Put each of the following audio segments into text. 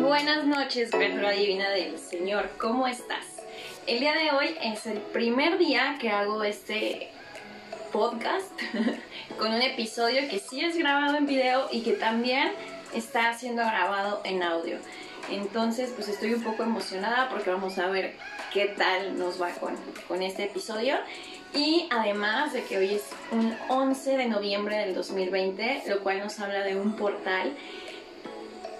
Buenas noches, criatura divina del Señor, ¿cómo estás? El día de hoy es el primer día que hago este podcast con un episodio que sí es grabado en video y que también está siendo grabado en audio. Entonces, pues estoy un poco emocionada porque vamos a ver qué tal nos va con, con este episodio. Y además de que hoy es un 11 de noviembre del 2020, lo cual nos habla de un portal.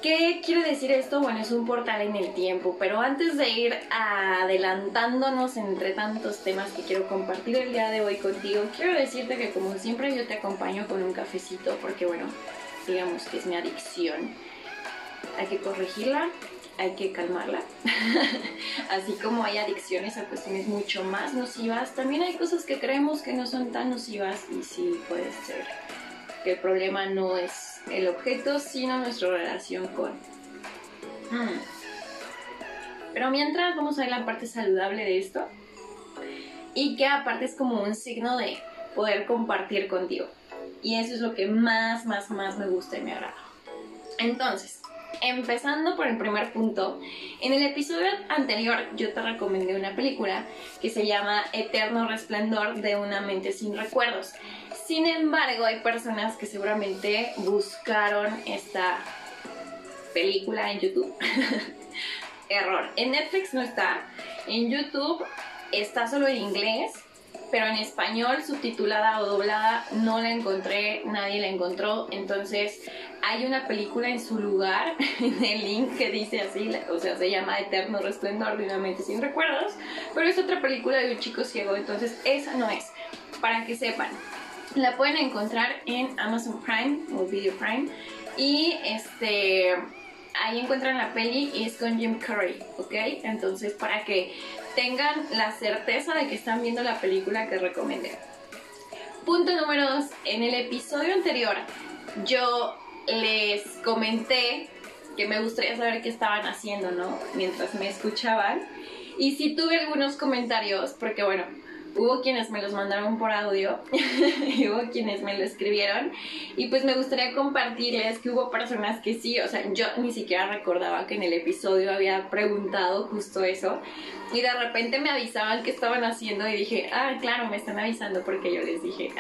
¿Qué quiere decir esto? Bueno, es un portal en el tiempo, pero antes de ir adelantándonos entre tantos temas que quiero compartir el día de hoy contigo, quiero decirte que como siempre yo te acompaño con un cafecito, porque bueno, digamos que es mi adicción. Hay que corregirla, hay que calmarla. Así como hay adicciones a cuestiones mucho más nocivas, también hay cosas que creemos que no son tan nocivas y sí puede ser que el problema no es el objeto, sino nuestra relación con... Hmm. Pero mientras vamos a ver la parte saludable de esto y que aparte es como un signo de poder compartir contigo. Y eso es lo que más, más, más me gusta y me agrada. Entonces, empezando por el primer punto, en el episodio anterior yo te recomendé una película que se llama Eterno Resplandor de una mente sin recuerdos. Sin embargo, hay personas que seguramente buscaron esta película en YouTube. Error. En Netflix no está. En YouTube está solo en inglés pero en español subtitulada o doblada no la encontré, nadie la encontró, entonces hay una película en su lugar en el link que dice así, o sea, se llama Eterno Resplendor de una mente sin recuerdos, pero es otra película de un chico ciego, entonces esa no es, para que sepan. La pueden encontrar en Amazon Prime o Video Prime y este ahí encuentran la peli y es con Jim Curry, ¿ok? Entonces para que tengan la certeza de que están viendo la película que recomendé. Punto número 2. En el episodio anterior yo les comenté que me gustaría saber qué estaban haciendo, ¿no? Mientras me escuchaban. Y si tuve algunos comentarios, porque bueno, hubo quienes me los mandaron por audio y hubo quienes me lo escribieron y pues me gustaría compartirles que hubo personas que sí, o sea, yo ni siquiera recordaba que en el episodio había preguntado justo eso y de repente me avisaban qué estaban haciendo y dije, ah, claro, me están avisando porque yo les dije.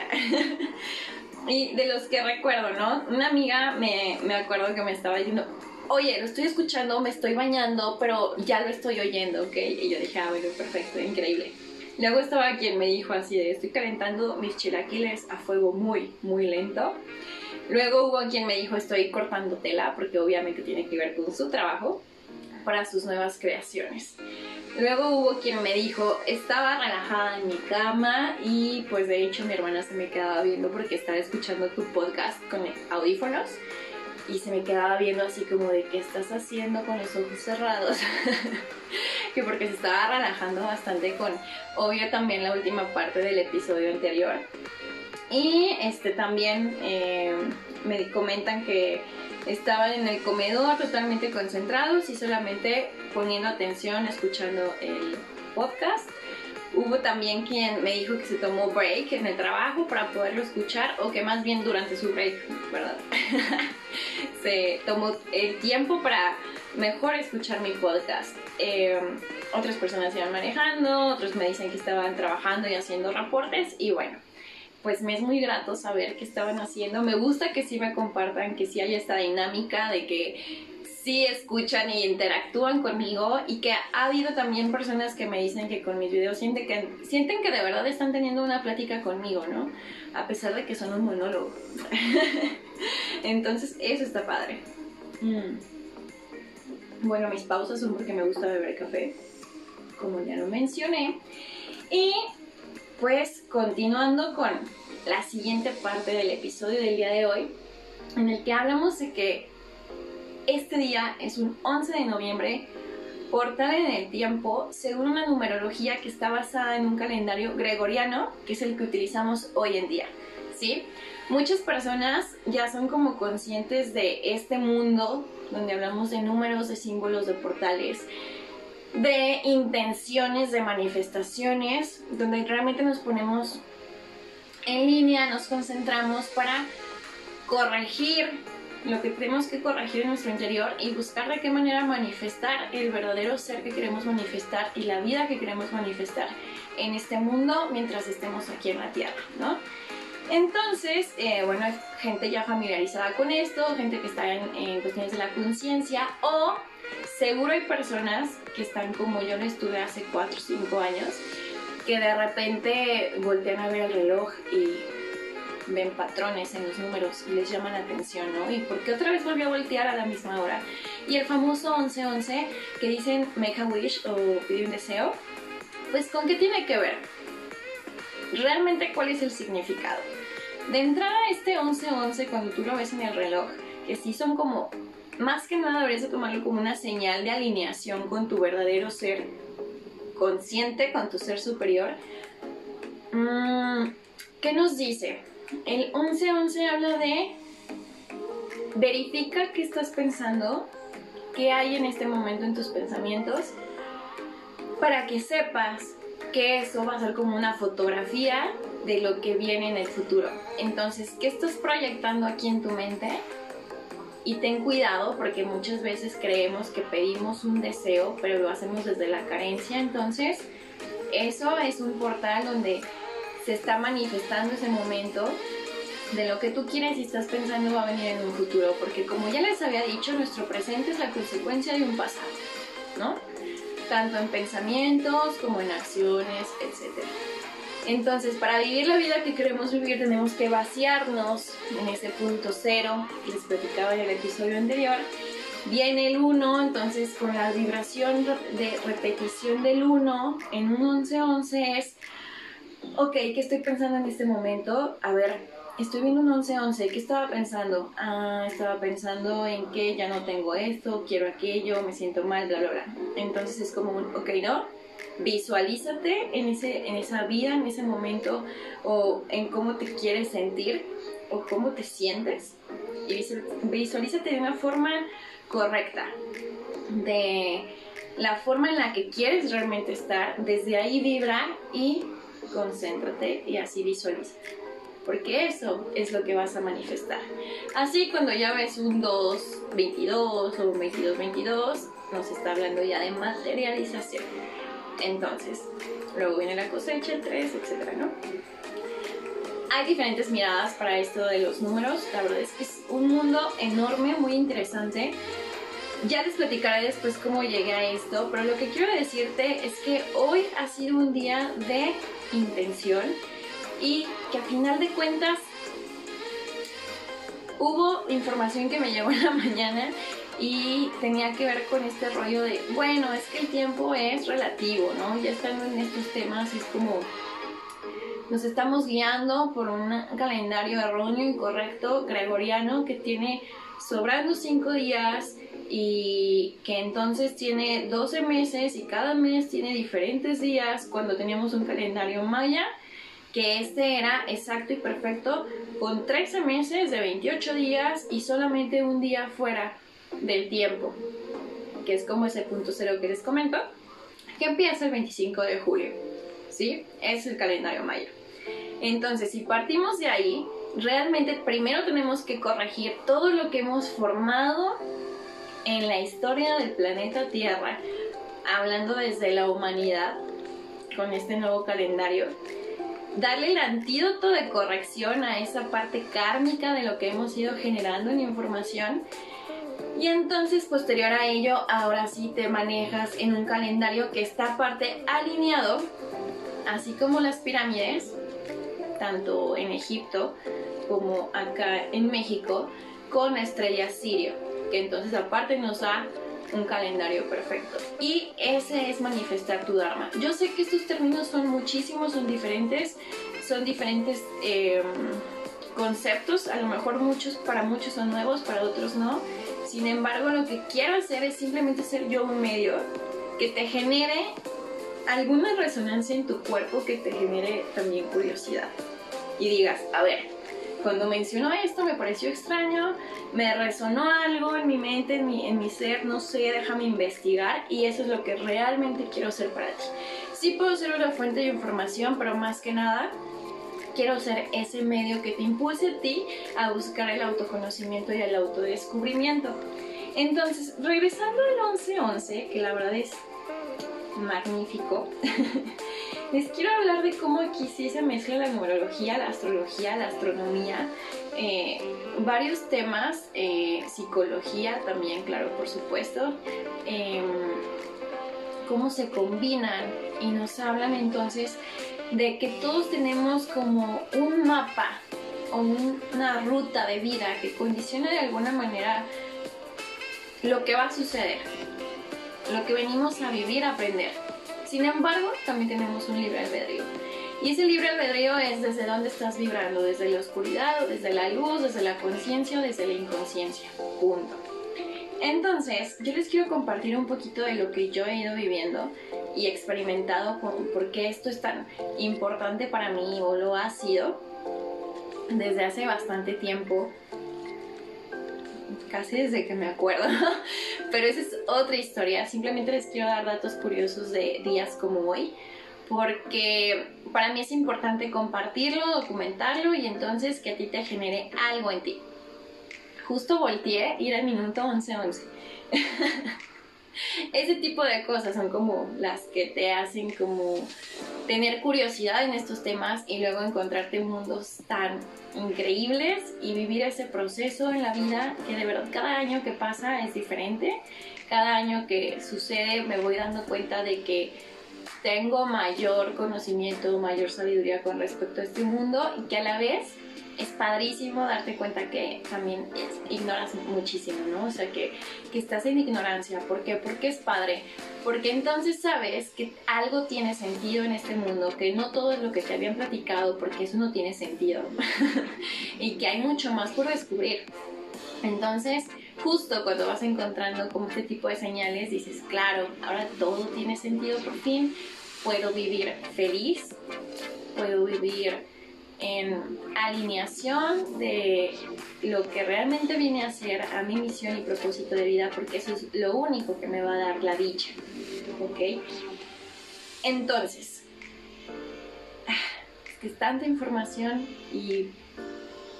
y de los que recuerdo, ¿no? Una amiga me, me acuerdo que me estaba diciendo, oye, lo estoy escuchando, me estoy bañando, pero ya lo estoy oyendo, ¿ok? Y yo dije, ah, bueno, perfecto, increíble. Luego estaba quien me dijo así de, estoy calentando mis chilaquiles a fuego muy, muy lento. Luego hubo quien me dijo, estoy cortando tela, porque obviamente tiene que ver con su trabajo, para sus nuevas creaciones. Luego hubo quien me dijo, estaba relajada en mi cama y pues de hecho mi hermana se me quedaba viendo porque estaba escuchando tu podcast con audífonos y se me quedaba viendo así como de qué estás haciendo con los ojos cerrados. que porque se estaba relajando bastante con, obvio, también la última parte del episodio anterior. Y este también eh, me comentan que estaban en el comedor totalmente concentrados y solamente poniendo atención, escuchando el podcast. Hubo también quien me dijo que se tomó break en el trabajo para poderlo escuchar o que más bien durante su break, ¿verdad? se tomó el tiempo para mejor escuchar mi podcast. Em, otras personas iban manejando, otros me dicen que estaban trabajando y haciendo reportes y bueno, pues me es muy grato saber qué estaban haciendo. Me gusta que sí me compartan, que sí haya esta dinámica de que sí escuchan y interactúan conmigo y que ha habido también personas que me dicen que con mis videos sienten que, sienten que de verdad están teniendo una plática conmigo, ¿no? A pesar de que son un monólogo. Entonces, eso está padre. Mm. Bueno, mis pausas son porque me gusta beber café, como ya lo mencioné. Y pues continuando con la siguiente parte del episodio del día de hoy, en el que hablamos de que este día es un 11 de noviembre, portal en el tiempo, según una numerología que está basada en un calendario gregoriano, que es el que utilizamos hoy en día, ¿sí? Muchas personas ya son como conscientes de este mundo donde hablamos de números, de símbolos, de portales, de intenciones, de manifestaciones, donde realmente nos ponemos en línea, nos concentramos para corregir lo que tenemos que corregir en nuestro interior y buscar de qué manera manifestar el verdadero ser que queremos manifestar y la vida que queremos manifestar en este mundo mientras estemos aquí en la Tierra, ¿no? Entonces, eh, bueno, hay gente ya familiarizada con esto, gente que está en, en cuestiones de la conciencia o seguro hay personas que están como yo lo estuve hace 4 o 5 años, que de repente voltean a ver el reloj y ven patrones en los números y les llama la atención, ¿no? ¿Y por qué otra vez volvió a voltear a la misma hora? Y el famoso 1111 que dicen make a wish o pide un deseo, pues ¿con qué tiene que ver? Realmente, ¿cuál es el significado? De entrada, este 1111, cuando tú lo ves en el reloj, que sí son como, más que nada deberías de tomarlo como una señal de alineación con tu verdadero ser consciente, con tu ser superior. Mm, ¿Qué nos dice? El 1111 habla de verifica qué estás pensando, qué hay en este momento en tus pensamientos, para que sepas que eso va a ser como una fotografía de lo que viene en el futuro. Entonces, ¿qué estás proyectando aquí en tu mente? Y ten cuidado porque muchas veces creemos que pedimos un deseo, pero lo hacemos desde la carencia. Entonces, eso es un portal donde se está manifestando ese momento de lo que tú quieres y estás pensando va a venir en un futuro, porque como ya les había dicho, nuestro presente es la consecuencia de un pasado, ¿no? Tanto en pensamientos como en acciones, etc. Entonces, para vivir la vida que queremos vivir tenemos que vaciarnos en ese punto cero que les platicaba en el episodio anterior. Viene el 1, entonces con la vibración de repetición del 1 en un 11-11 es ok, ¿qué estoy pensando en este momento? A ver, estoy viendo un 11-11, ¿qué estaba pensando? Ah, estaba pensando en que ya no tengo esto, quiero aquello, me siento mal, bla, bla, bla. Entonces es como un, ok, ¿no? Visualízate en, ese, en esa vida, en ese momento, o en cómo te quieres sentir, o cómo te sientes. Y visualízate de una forma correcta, de la forma en la que quieres realmente estar, desde ahí vibra y concéntrate y así visualiza. Porque eso es lo que vas a manifestar. Así cuando ya ves un 2, 22 o un 22, 22, nos está hablando ya de materialización. Entonces, luego viene la cosecha, el 3, etcétera, ¿no? Hay diferentes miradas para esto de los números. La verdad es que es un mundo enorme, muy interesante. Ya les platicaré después cómo llegué a esto, pero lo que quiero decirte es que hoy ha sido un día de intención y que a final de cuentas hubo información que me llegó en la mañana y tenía que ver con este rollo de, bueno, es que el tiempo es relativo, ¿no? Ya estando en estos temas es como nos estamos guiando por un calendario erróneo, incorrecto, gregoriano, que tiene sobrando cinco días y que entonces tiene 12 meses y cada mes tiene diferentes días cuando teníamos un calendario maya que este era exacto y perfecto con 13 meses de 28 días y solamente un día fuera del tiempo que es como ese punto cero que les comento que empieza el 25 de julio ¿sí? es el calendario maya entonces si partimos de ahí realmente primero tenemos que corregir todo lo que hemos formado en la historia del planeta Tierra, hablando desde la humanidad, con este nuevo calendario, darle el antídoto de corrección a esa parte kármica de lo que hemos ido generando en información. Y entonces, posterior a ello, ahora sí te manejas en un calendario que está aparte alineado, así como las pirámides, tanto en Egipto como acá en México, con la estrella Sirio que entonces aparte nos da un calendario perfecto. Y ese es manifestar tu Dharma. Yo sé que estos términos son muchísimos, son diferentes, son diferentes em, conceptos, a lo mejor muchos, para muchos son nuevos, para otros no. Sin embargo, lo que quiero hacer es simplemente ser yo un medio que te genere alguna resonancia en tu cuerpo, que te genere también curiosidad. Y digas, a ver, cuando mencionó esto me pareció extraño, me resonó algo en mi mente, en mi, en mi ser, no sé, déjame investigar y eso es lo que realmente quiero ser para ti. Sí puedo ser una fuente de información, pero más que nada quiero ser ese medio que te impulse a ti a buscar el autoconocimiento y el autodescubrimiento. Entonces, regresando al 1111, que la verdad es magnífico, les quiero hablar de cómo aquí sí se mezcla la numerología, la astrología, la astronomía, eh, varios temas, eh, psicología también, claro, por supuesto, em, cómo se combinan y nos hablan entonces de que todos tenemos como un mapa o una ruta de vida que condiciona de alguna manera lo que va a suceder, lo que venimos a vivir, a aprender. Sin embargo, también tenemos un libre albedrío. Y ese libre albedrío es desde dónde estás vibrando, desde la oscuridad, desde la luz, desde la conciencia desde la inconsciencia. Punto. Entonces, yo les quiero compartir un poquito de lo que yo he ido viviendo y experimentado con por qué esto es tan importante para mí o lo ha sido desde hace bastante tiempo casi desde que me acuerdo, pero esa es otra historia. Simplemente les quiero dar datos curiosos de días como hoy, porque para mí es importante compartirlo, documentarlo y entonces que a ti te genere algo en ti. Justo volteé ir al minuto 11-11. Ese tipo de cosas son como las que te hacen como tener curiosidad en estos temas y luego encontrarte mundos tan increíbles y vivir ese proceso en la vida que de verdad cada año que pasa es diferente. Cada año que sucede me voy dando cuenta de que tengo mayor conocimiento, mayor sabiduría con respecto a este mundo y que a la vez es padrísimo darte cuenta que también ignoras muchísimo, ¿no? O sea, que, que estás en ignorancia. ¿Por qué? Porque es padre. Porque entonces sabes que algo tiene sentido en este mundo, que no todo es lo que te habían platicado, porque eso no tiene sentido. y que hay mucho más por descubrir. Entonces, justo cuando vas encontrando como este tipo de señales, dices, claro, ahora todo tiene sentido por fin, puedo vivir feliz, puedo vivir en alineación de lo que realmente viene a ser a mi misión y propósito de vida, porque eso es lo único que me va a dar la dicha. ¿Ok? Entonces, es que es tanta información y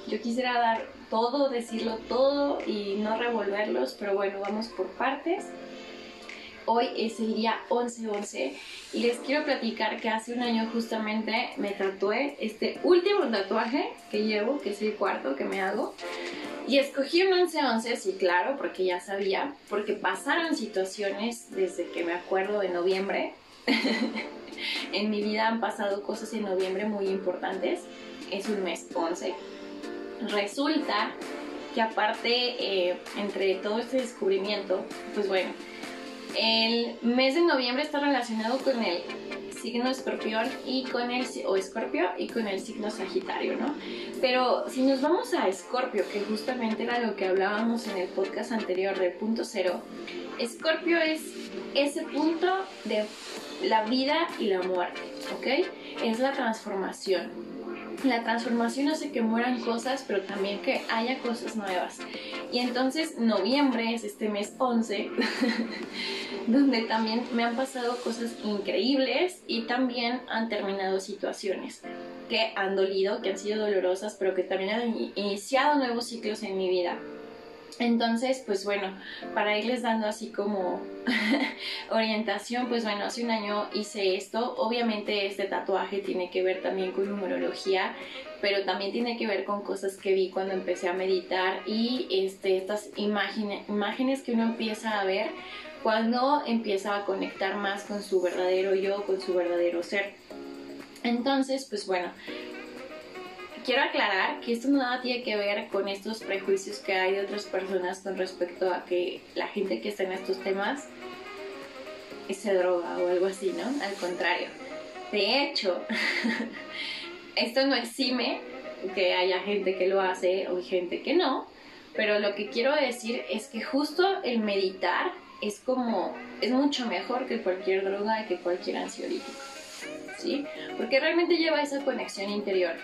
yo quisiera dar todo, decirlo todo y no revolverlos, pero bueno, vamos por partes. Hoy es el día 11-11 y les quiero platicar que hace un año justamente me tatué este último tatuaje que llevo, que es el cuarto que me hago. Y escogí un 11-11, sí, claro, porque ya sabía, porque pasaron situaciones desde que me acuerdo de noviembre. en mi vida han pasado cosas en noviembre muy importantes. Es un mes 11. Resulta que aparte, eh, entre todo este descubrimiento, pues bueno, el mes de noviembre está relacionado con el signo escorpión y con el o escorpio y con el signo sagitario, ¿no? Pero si nos vamos a escorpio, que justamente era lo que hablábamos en el podcast anterior de punto cero, escorpio es ese punto de la vida y la muerte, ¿ok? Es la transformación la transformación hace que mueran cosas, pero también que haya cosas nuevas. Y entonces noviembre es este mes 11, donde también me han pasado cosas increíbles y también han terminado situaciones que han dolido, que han sido dolorosas, pero que también han iniciado nuevos ciclos en mi vida. Entonces, pues bueno, para irles dando así como orientación, pues bueno, hace un año hice esto. Obviamente este tatuaje tiene que ver también con numerología, pero también tiene que ver con cosas que vi cuando empecé a meditar y este, estas imágenes, imágenes que uno empieza a ver cuando empieza a conectar más con su verdadero yo, con su verdadero ser. Entonces, pues bueno, quiero aclarar que esto nada tiene que ver con estos prejuicios que hay de otras personas con respecto a que la gente que está en estos temas se droga o algo así, ¿no? Al contrario. De hecho, esto no exime que haya gente que lo hace o gente que no, pero lo que quiero decir es que justo el meditar es como, es mucho mejor que cualquier droga y que cualquier ansiolítico. ¿Sí? Porque realmente lleva esa conexión interior.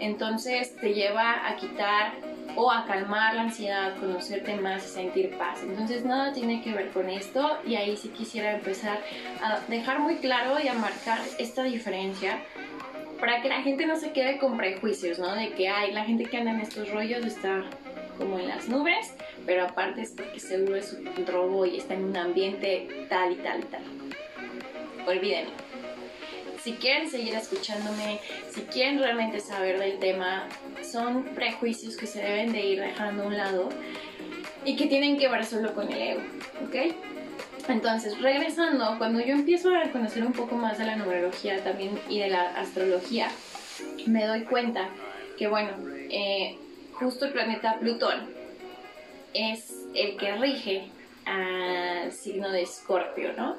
Entonces te lleva a quitar o a calmar la ansiedad, conocerte más y sentir paz. Entonces nada tiene que ver con esto y ahí sí quisiera empezar a dejar muy claro y a marcar esta diferencia para que la gente no se quede con prejuicios, ¿no? De que, ay, la gente que anda en estos rollos está como en las nubes, pero aparte es porque seguro es un robo y está en un ambiente tal y tal y tal. Olvídenlo. Si quieren seguir escuchándome, si quieren realmente saber del tema, son prejuicios que se deben de ir dejando a un lado y que tienen que ver solo con el ego, ¿ok? Entonces, regresando, cuando yo empiezo a conocer un poco más de la numerología también y de la astrología, me doy cuenta que, bueno, eh, justo el planeta Plutón es el que rige al signo de Escorpio, ¿no?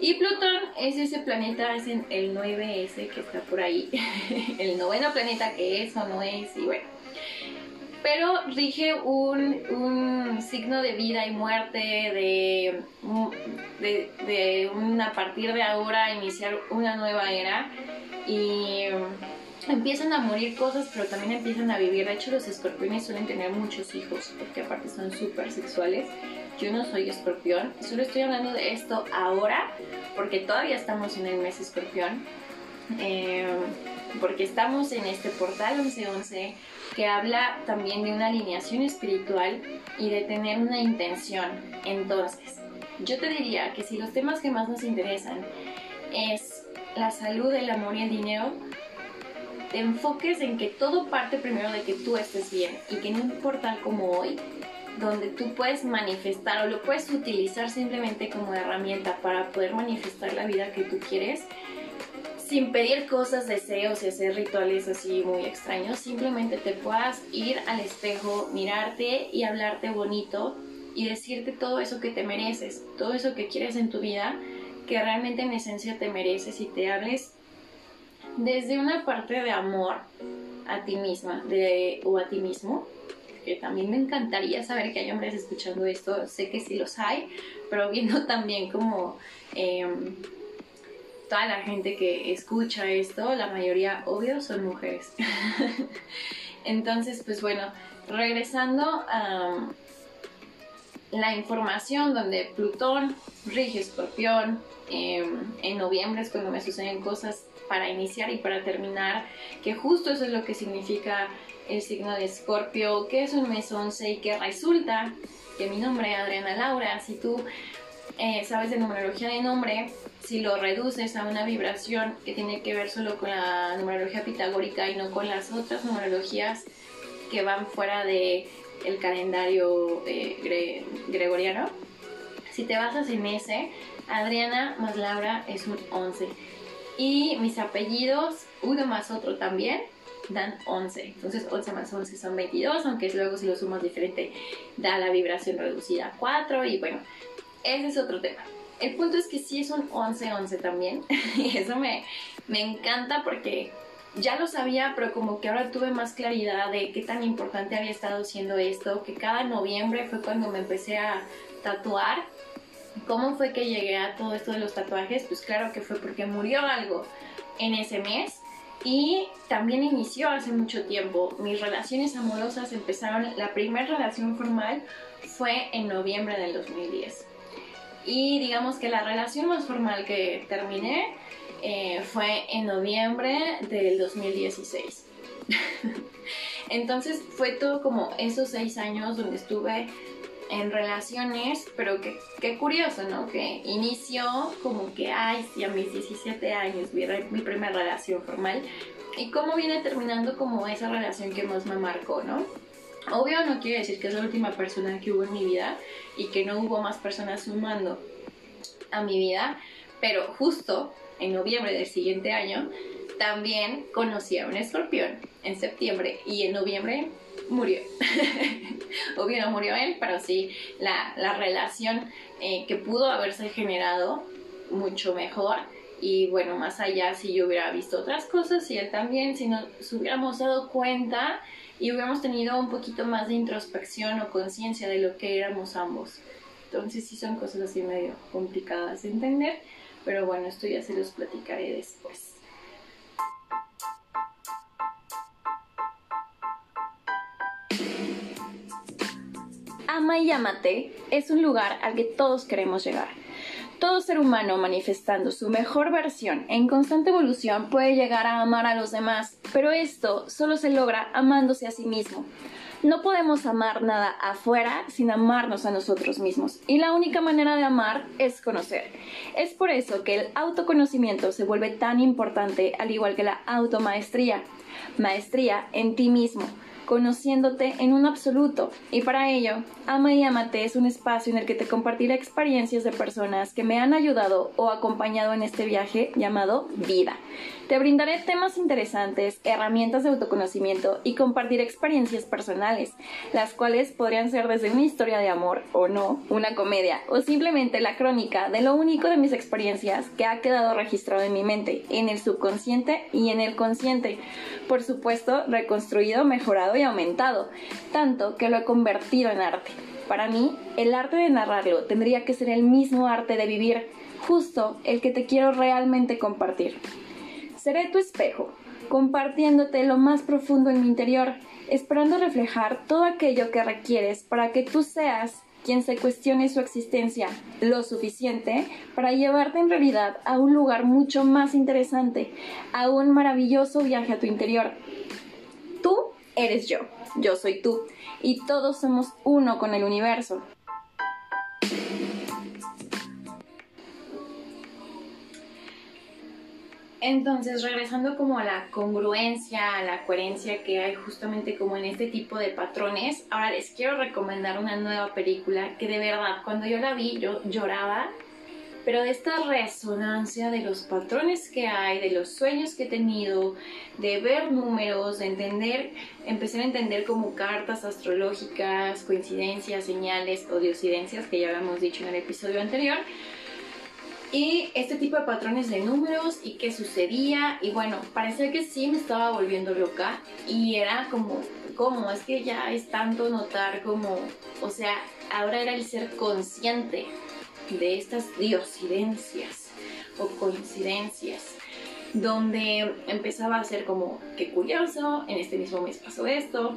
Y Plutón es ese planeta, es el 9S que está por ahí, el noveno planeta que es o no es, y bueno. Pero rige un, signo de vida y muerte, de, de, de a partir de ahora iniciar una nueva era. Y empiezan a morir cosas, pero también empiezan a vivir. De hecho, los escorpiones suelen tener muchos hijos, porque aparte son súper sexuales. Yo no soy escorpión, solo estoy hablando de esto ahora, porque todavía estamos en el mes escorpión. Eh, porque estamos en este portal 1111 que habla también de una alineación espiritual y de tener una intención. Entonces, yo te diría que si los temas que más nos interesan es la salud, el amor y el dinero, te enfoques en que todo parte primero de que tú estés bien y que en un portal como hoy, donde tú puedes manifestar o lo puedes utilizar simplemente como herramienta para poder manifestar la vida que tú quieres, sin pedir cosas, deseos y hacer rituales así muy extraños, simplemente te puedas ir al espejo, mirarte y hablarte bonito y decirte todo eso que te mereces, todo eso que quieres en tu vida, que realmente en esencia te mereces y te hables desde una parte de amor a ti misma de, o a ti mismo, que también me encantaría saber que hay hombres escuchando esto, sé que sí los hay, pero viendo también como em, toda la gente que escucha esto, la mayoría, obvio, son mujeres. Entonces, pues bueno, regresando a la información donde Plutón rige Escorpión, em, en noviembre es cuando me suceden cosas para iniciar y para terminar, que justo eso es lo que significa el signo de Escorpio, que es un mes 11 y que resulta que mi nombre Adriana Laura, si tú eh, sabes de numerología de nombre, si lo reduces a una vibración que tiene que ver solo con la numerología pitagórica y no con las otras numerologías que van fuera de calendario eh, gregoriano, si te basas en ese, Adriana más Laura es un 11 y mis apellidos, uno más otro también, dan 11. Entonces 11 más 11 son 22, aunque luego si lo sumas diferente da la vibración reducida a 4 y bueno, ese es otro tema. El punto es que sí es un 11-11 también y eso me, me encanta porque ya lo sabía, pero como que ahora tuve más claridad de qué tan importante había estado siendo esto, que cada noviembre fue cuando me empecé a tatuar ¿Cómo fue que llegué a todo esto de los tatuajes? Pues claro que fue porque murió algo en ese mes y también inició hace mucho tiempo. Mis relaciones amorosas empezaron, la primera relación formal fue en noviembre del 2010. Y digamos que la relación más formal que terminé eh, fue en noviembre del 2016. Entonces fue todo como esos seis años donde estuve en relaciones, pero qué, qué curioso, ¿no? Que inició como que, ay, sí, a mis 17 años, mi, mi primera relación formal, y cómo viene terminando como esa relación que más me marcó, ¿no? Obvio no quiere decir que es la última persona que hubo en mi vida y que no hubo más personas sumando a mi vida, pero justo en noviembre del siguiente año también conocí a un escorpión en septiembre y en noviembre murió. Obvio no murió él, pero sí la, relación eh, que pudo haberse generado mucho mejor. Y bueno, más allá, si yo hubiera visto otras cosas y él también, si nos hubiéramos dado cuenta y hubiéramos tenido un poquito más de introspección o conciencia de lo que éramos ambos. Entonces sí son cosas así medio complicadas de entender, pero bueno, esto ya se los platicaré después. Ama y es un lugar al que todos queremos llegar. todo ser humano manifestando su mejor versión en constante evolución puede llegar a amar a los demás, pero esto solo se logra amándose a sí mismo. No podemos amar nada afuera sin amarnos a nosotros mismos. Y la única manera de amar es conocer. Es por eso que el autoconocimiento se vuelve tan importante, al igual que la automaestría. Maestría en ti mismo conociéndote en un absoluto. Y para ello, Ama y Amate es un espacio en el que te compartiré experiencias de personas que me han ayudado o acompañado en este viaje llamado vida. Te brindaré temas interesantes, herramientas de autoconocimiento y compartir experiencias personales, las cuales podrían ser desde una historia de amor o no, una comedia o simplemente la crónica de lo único de mis experiencias que ha quedado registrado en mi mente, en el subconsciente y en el consciente. Por supuesto, reconstruido, mejorado y aumentado, tanto que lo he convertido en arte. Para mí, el arte de narrarlo tendría que ser el mismo arte de vivir, justo el que te quiero realmente compartir. Seré tu espejo, compartiéndote lo más profundo en mi interior, esperando reflejar todo aquello que requieres para que tú seas quien se cuestione su existencia lo suficiente para llevarte en realidad a un lugar mucho más interesante, a un maravilloso viaje a tu interior. Tú eres yo, yo soy tú, y todos somos uno con el universo. Entonces, regresando como a la congruencia, a la coherencia que hay justamente como en este tipo de patrones, ahora les quiero recomendar una nueva película que de verdad cuando yo la vi yo lloraba, pero de esta resonancia de los patrones que hay, de los sueños que he tenido, de ver números, de entender, empecé a entender como cartas astrológicas, coincidencias, señales o diocidencias que ya habíamos dicho en el episodio anterior y este tipo de patrones de números y qué sucedía y bueno, parecía que sí me estaba volviendo loca y era como, ¿cómo? Es que ya es tanto notar como, o sea, ahora era el ser consciente de estas diosidencias o coincidencias donde empezaba a ser como, qué curioso, en este mismo mes pasó esto,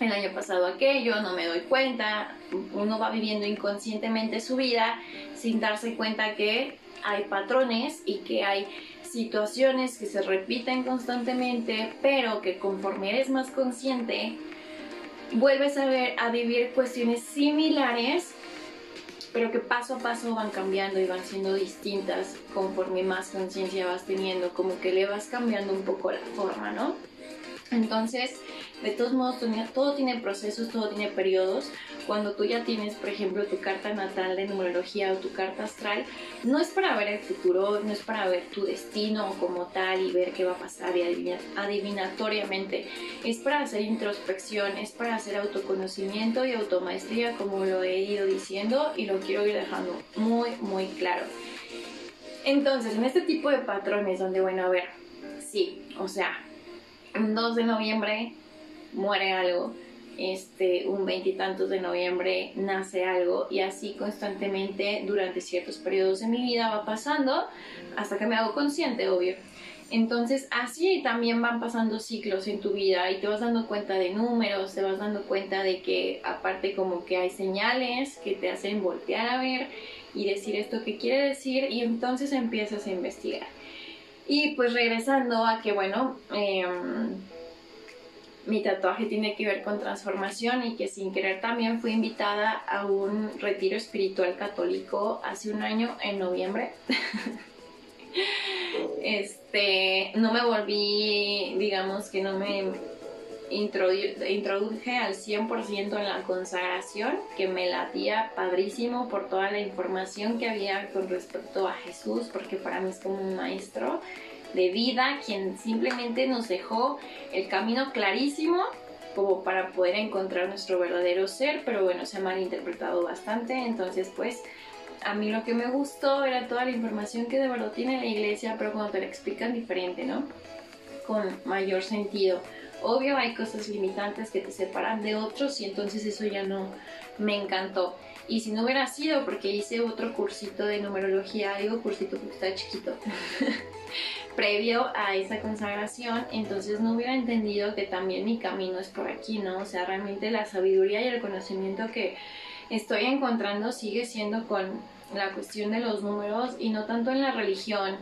el año pasado aquello, no me doy cuenta, uno va viviendo inconscientemente su vida sin darse cuenta que hay patrones y que hay situaciones que se repiten constantemente, pero que conforme eres más consciente, vuelves a, ver, a vivir cuestiones similares, pero que paso a paso van cambiando y van siendo distintas conforme más conciencia vas teniendo, como que le vas cambiando un poco la forma, ¿no? Entonces, de todos modos, todo tiene procesos, todo tiene periodos. Cuando tú ya tienes, por ejemplo, tu carta natal de numerología o tu carta astral, no es para ver el futuro, no es para ver tu destino como tal y ver qué va a pasar y adivinar, adivinatoriamente. Es para hacer introspección, es para hacer autoconocimiento y automaestría, como lo he ido diciendo y lo quiero ir dejando muy, muy claro. Entonces, en este tipo de patrones donde, bueno, a ver, sí, o sea, un 2 de noviembre muere algo, este, un veintitantos de noviembre nace algo y así constantemente durante ciertos periodos de mi vida va pasando hasta que me hago consciente, obvio. Entonces así también van pasando ciclos en tu vida y te vas dando cuenta de números, te vas dando cuenta de que aparte como que hay señales que te hacen voltear a ver y decir esto que quiere decir y entonces empiezas a investigar. Y pues regresando a que bueno, eh, mi tatuaje tiene que ver con transformación y que sin querer también fui invitada a un retiro espiritual católico hace un año en noviembre. este, no me volví, digamos que no me introduje al 100% en la consagración, que me latía padrísimo por toda la información que había con respecto a Jesús, porque para mí es como un maestro de vida, quien simplemente nos dejó el camino clarísimo como para poder encontrar nuestro verdadero ser, pero bueno, se ha malinterpretado bastante, entonces pues a mí lo que me gustó era toda la información que de verdad tiene la iglesia, pero cuando te la explican diferente, ¿no? Con mayor sentido. Obvio hay cosas limitantes que te separan de otros y entonces eso ya no me encantó. Y si no hubiera sido porque hice otro cursito de numerología, digo cursito porque está chiquito, previo a esa consagración, entonces no hubiera entendido que también mi camino es por aquí, ¿no? O sea, realmente la sabiduría y el conocimiento que estoy encontrando sigue siendo con la cuestión de los números y no tanto en la religión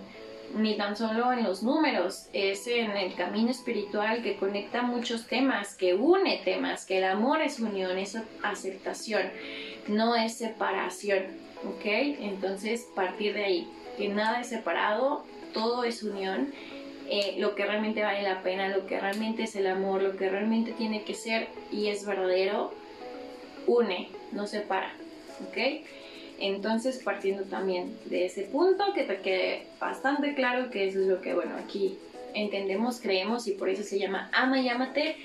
ni tan solo en los números, es en el camino espiritual que conecta muchos temas, que une temas, que el amor es unión, es aceptación, no es separación, ¿ok? Entonces, partir de ahí, que nada es separado, todo es unión, eh, lo que realmente vale la pena, lo que realmente es el amor, lo que realmente tiene que ser y es verdadero, une, no separa, ¿ok? Entonces, partiendo también de ese punto, que te quede bastante claro que eso es lo que, bueno, aquí entendemos, creemos y por eso se llama Ama y Amate.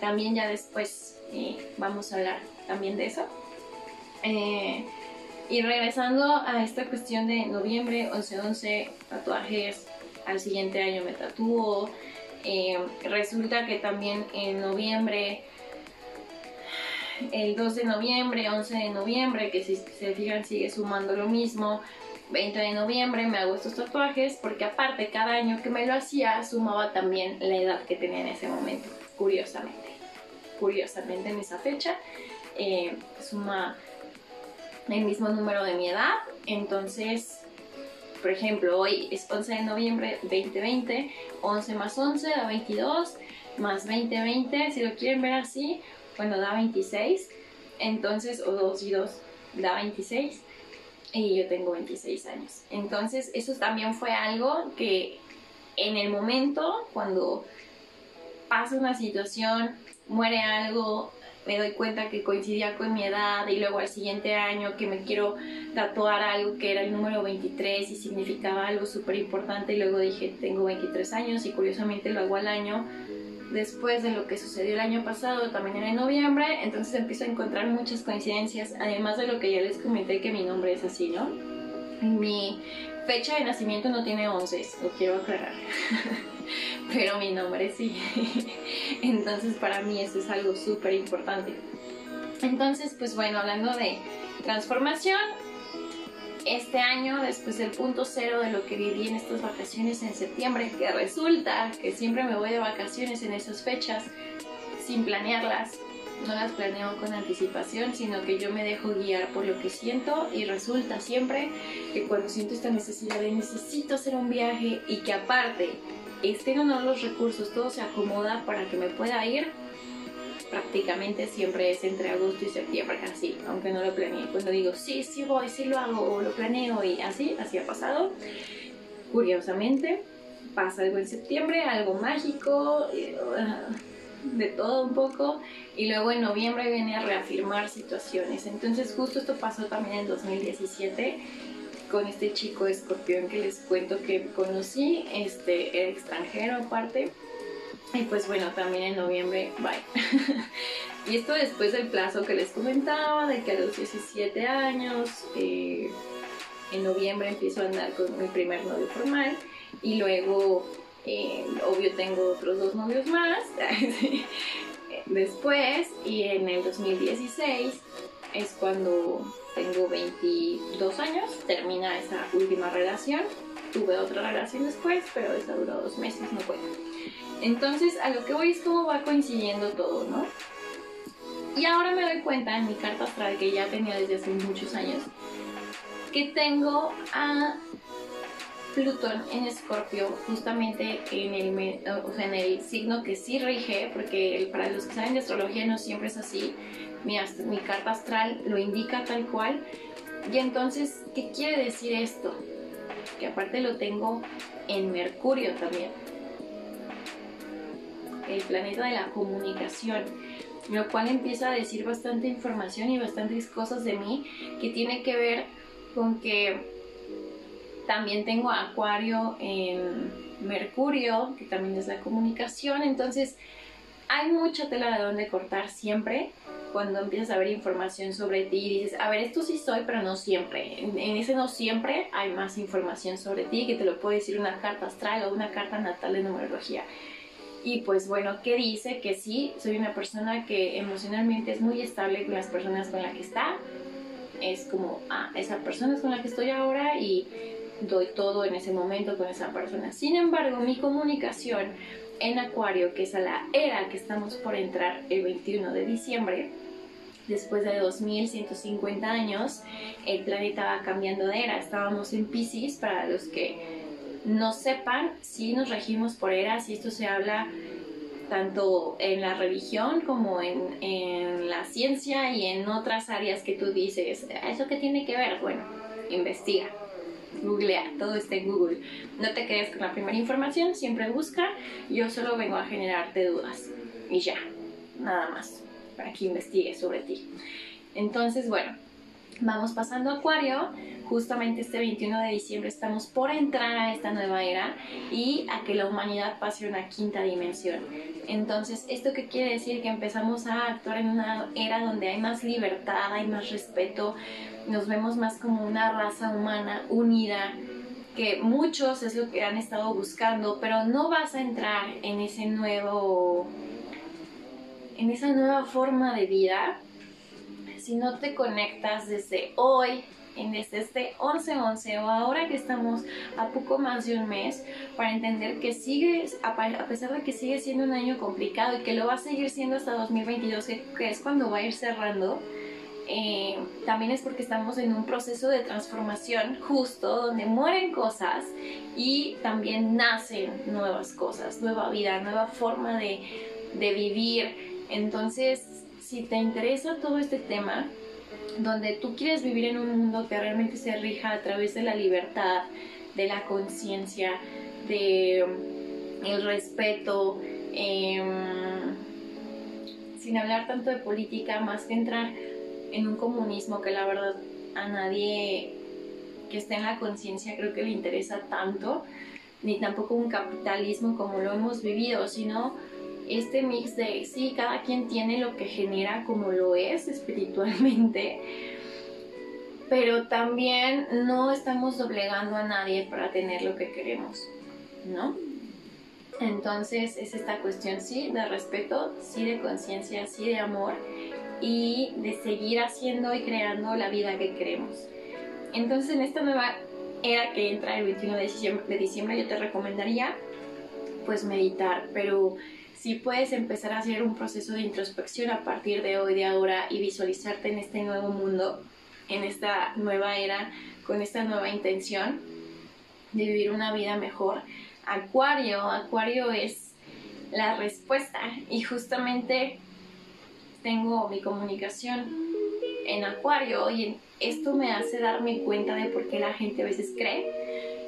También ya después eh, vamos a hablar también de eso. Eh, y regresando a esta cuestión de noviembre, 11-11, tatuajes, al siguiente año me tatúo. Eh, resulta que también en noviembre el 2 de noviembre, 11 de noviembre, que si se fijan sigue sumando lo mismo. 20 de noviembre me hago estos tatuajes porque aparte cada año que me lo hacía sumaba también la edad que tenía en ese momento, curiosamente. Curiosamente en esa fecha eh, suma el mismo número de mi edad, entonces por ejemplo, hoy es 11 de noviembre 2020, 11 más 11 da 22, más 2020, si lo quieren ver así, bueno, da 26, entonces, o 2 y 2 da 26, y yo tengo 26 años. Entonces, eso también fue algo que en el momento, cuando pasa una situación, muere algo, me doy cuenta que coincidía con mi edad y luego al siguiente año que me quiero tatuar algo que era el número 23 y significaba algo súper importante y luego dije tengo 23 años y curiosamente lo hago al año después de lo que sucedió el año pasado, también en noviembre, entonces empiezo a encontrar muchas coincidencias, además de lo que ya les comenté que mi nombre es así, ¿no? Mi fecha de nacimiento no tiene 11, lo quiero aclarar, pero mi nombre sí. entonces para mí eso es algo súper importante. Entonces, pues bueno, hablando de transformación, este año, después del punto cero de lo que viví en estas vacaciones en septiembre, que resulta que siempre me voy de vacaciones en esas fechas sin planearlas, no las planeo con anticipación, sino que yo me dejo guiar por lo que siento y resulta siempre que cuando siento esta necesidad de necesito hacer un viaje y que aparte estén o no los recursos, todo se acomoda para que me pueda ir, prácticamente siempre es entre agosto y septiembre, así, aunque no lo planeé. Cuando digo, sí, sí voy, sí lo hago, o lo planeo y así, así ha pasado. Curiosamente, pasa algo en septiembre, algo mágico, eh, de todo un poco, y luego en noviembre viene a reafirmar situaciones. Entonces justo esto pasó también en 2017 con este chico escorpión que les cuento que conocí, este, era extranjero aparte y pues bueno, también en noviembre, bye. y esto después del plazo que les comentaba, de que a los 17 años, eh, en noviembre empiezo a andar con mi primer novio formal y luego, eh, obvio, tengo otros dos novios más. después, y en el 2016 es cuando tengo 22 años, termina esa última relación. Tuve otra relación después, pero esa duró dos meses, no fue. Entonces, a lo que voy es cómo va coincidiendo todo, ¿no? Y ahora me doy cuenta en mi carta astral que ya tenía desde hace muchos años que tengo a Plutón en Escorpio justamente en el, en el signo que sí rige, porque para los que saben de astrología no siempre es así, mi, mi carta astral lo indica tal cual. Y entonces, ¿qué quiere decir esto? Que aparte lo tengo en Mercurio también el planeta de la comunicación, lo cual empieza a decir bastante información y bastantes cosas de mí que tiene que ver con que también tengo Acuario en Mercurio, que también es la comunicación, entonces hay mucha tela de donde cortar siempre cuando empiezas a ver información sobre ti y dices, a ver, esto sí soy, pero no siempre. En, en, ese no siempre hay más información sobre ti que te lo puede decir una carta astral o una carta natal de numerología. Y pues bueno, ¿qué dice? Que sí, soy una persona que emocionalmente es muy estable con las personas con las que está. Es como, ah, esa persona es con la que estoy ahora y doy todo en ese momento con esa persona. Sin embargo, mi comunicación en Acuario, que es a la era que estamos por entrar el 21 de diciembre, después de 2150 años, el planeta va cambiando de era. Estábamos en Pisces, para los que no sepan, si nos regimos por eras y esto se habla tanto en la religión como en, en, la ciencia y en otras áreas que tú dices, ¿eso qué tiene que ver? Bueno, investiga, googlea, todo está en Google. No te quedes con la primera información, siempre busca, yo solo vengo a generarte dudas y ya, nada más, para que investigues sobre ti. Entonces, bueno, vamos pasando a Acuario. Justamente este 21 de diciembre estamos por entrar a esta nueva era y a que la humanidad pase a una quinta dimensión. Entonces, ¿esto qué quiere decir? Que empezamos a actuar en una era donde hay más libertad, hay más respeto, nos vemos más como una raza humana unida, que muchos es lo que han estado buscando, pero no vas a entrar en ese nuevo en esa nueva forma de vida si no te conectas desde hoy, en desde este 11-11 o ahora que estamos a poco más de un mes, para entender que sigue, a pesar de que sigue siendo un año complicado y que lo va a seguir siendo hasta 2022, que, es cuando va a ir cerrando, eh, también es porque estamos en un proceso de transformación justo donde mueren cosas y también nacen nuevas cosas, nueva vida, nueva forma de, de vivir. Entonces, si te interesa todo este tema, donde tú quieres vivir en un mundo que realmente se rija a través de la libertad, de la conciencia, de mm, el respeto, em, sin hablar tanto de política, más que entrar en un comunismo que la verdad a nadie que esté en la conciencia creo que le interesa tanto, ni tampoco un capitalismo como lo hemos vivido, sino este mix de, sí, cada quien tiene lo que genera como lo es espiritualmente, pero también no estamos doblegando a nadie para tener lo que queremos, ¿no? Entonces es esta cuestión, sí, de respeto, sí, de conciencia, sí, de amor y de seguir haciendo y creando la vida que queremos. Entonces en esta nueva era que entra el 21 de diciembre, de diciembre yo te recomendaría pues meditar, pero si puedes empezar a hacer un proceso de introspección a partir de hoy, de ahora y visualizarte en este nuevo mundo, en esta nueva era, con esta nueva intención de vivir una vida mejor. Acuario, Acuario es la respuesta y justamente tengo mi comunicación en Acuario y esto me hace darme cuenta de por qué la gente a veces cree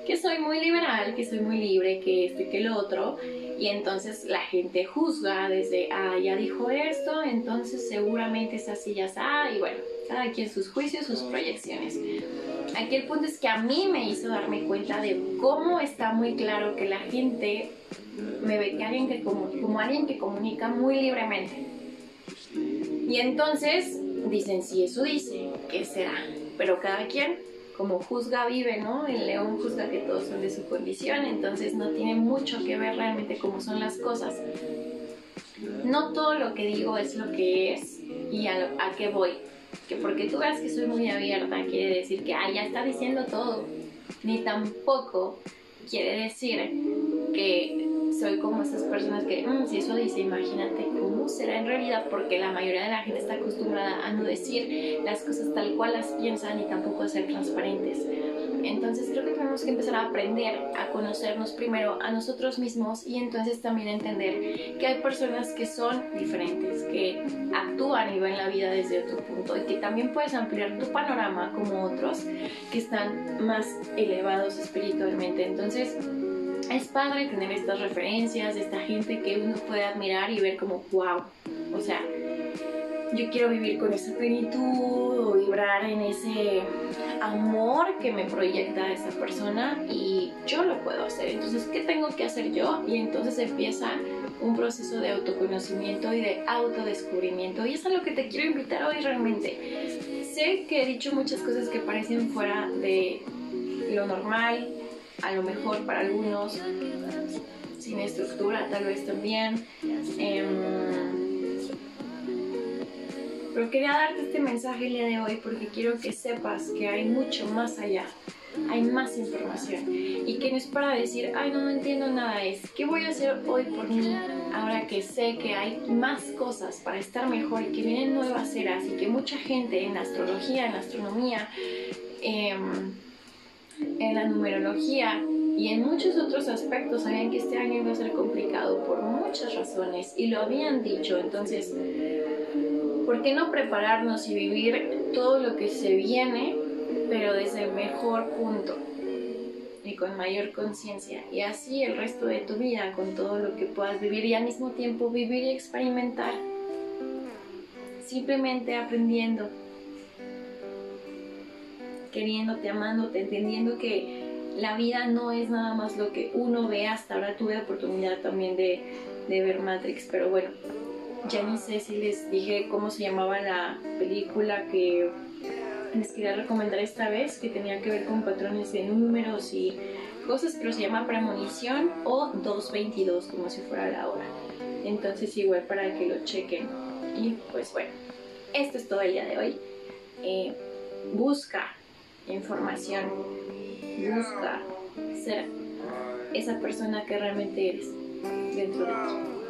que soy muy liberal, que soy muy libre, que esto y que lo otro y entonces la gente juzga desde, ah, ya dijo esto, entonces seguramente es así, ya está, y bueno, cada quien sus juicios, sus proyecciones. Aquí el punto es que a mí me hizo darme cuenta de cómo está muy claro que la gente me ve que alguien que como alguien que comunica muy libremente. Y entonces dicen, si eso dice, ¿qué será? Pero cada quien como juzga vive, ¿no? El león juzga que todos son de su condición, entonces no tiene mucho que ver realmente cómo son las cosas. No todo lo que digo es lo que es y a, a qué voy. Que porque tú veas que soy muy abierta quiere decir que ah, ya está diciendo todo. Ni tampoco quiere decir que soy como esas personas que, mm, si eso dice, imagínate cómo será en realidad, porque la mayoría de la gente está acostumbrada a no decir las cosas tal cual las piensan y tampoco a ser transparentes. Entonces creo que tenemos que empezar a aprender a conocernos primero a nosotros mismos y entonces también entender que hay personas que son diferentes, que actúan y ven la vida desde otro punto y que también puedes ampliar tu panorama como otros que están más elevados espiritualmente. Entonces, es padre tener estas referencias esta gente que uno puede admirar y ver como, wow, o sea, yo quiero vivir con esa plenitud vibrar en ese amor que me proyecta esa persona y yo lo puedo hacer. Entonces, ¿qué tengo que hacer yo? Y entonces empieza un proceso de autoconocimiento y de autodescubrimiento. Y eso es a lo que te quiero invitar hoy realmente. Sé que he dicho muchas cosas que parecen fuera de lo normal, a lo mejor para algunos sin estructura tal vez también. Em, pero quería darte este mensaje el día de hoy porque quiero que sepas que hay mucho más allá, hay más información y que no es para decir, ay no, no entiendo nada, es qué voy a hacer hoy por mí ahora que sé que hay más cosas para estar mejor y que vienen nuevas eras y que mucha gente en astrología, en astronomía, em, en la numerología y en muchos otros aspectos sabían que este año iba a ser complicado por muchas razones y lo habían dicho. Entonces, ¿por qué no prepararnos y vivir todo lo que se viene, pero desde el mejor punto? y con mayor conciencia y así el resto de tu vida con todo lo que puedas vivir y al mismo tiempo vivir y experimentar simplemente aprendiendo queriéndote, amándote, entendiendo que la vida no es nada más lo que uno ve. Hasta ahora tuve oportunidad también de, de ver Matrix, pero bueno, ya ni sé si les dije cómo se llamaba la película que les quería recomendar esta vez, que tenía que ver con patrones de números y cosas, pero se llama Premonición o 222, como si fuera la hora. Entonces igual para que lo chequen. Y pues bueno, esto es todo el día de hoy. Eh, busca información, busca ser esa persona que realmente eres dentro de ti.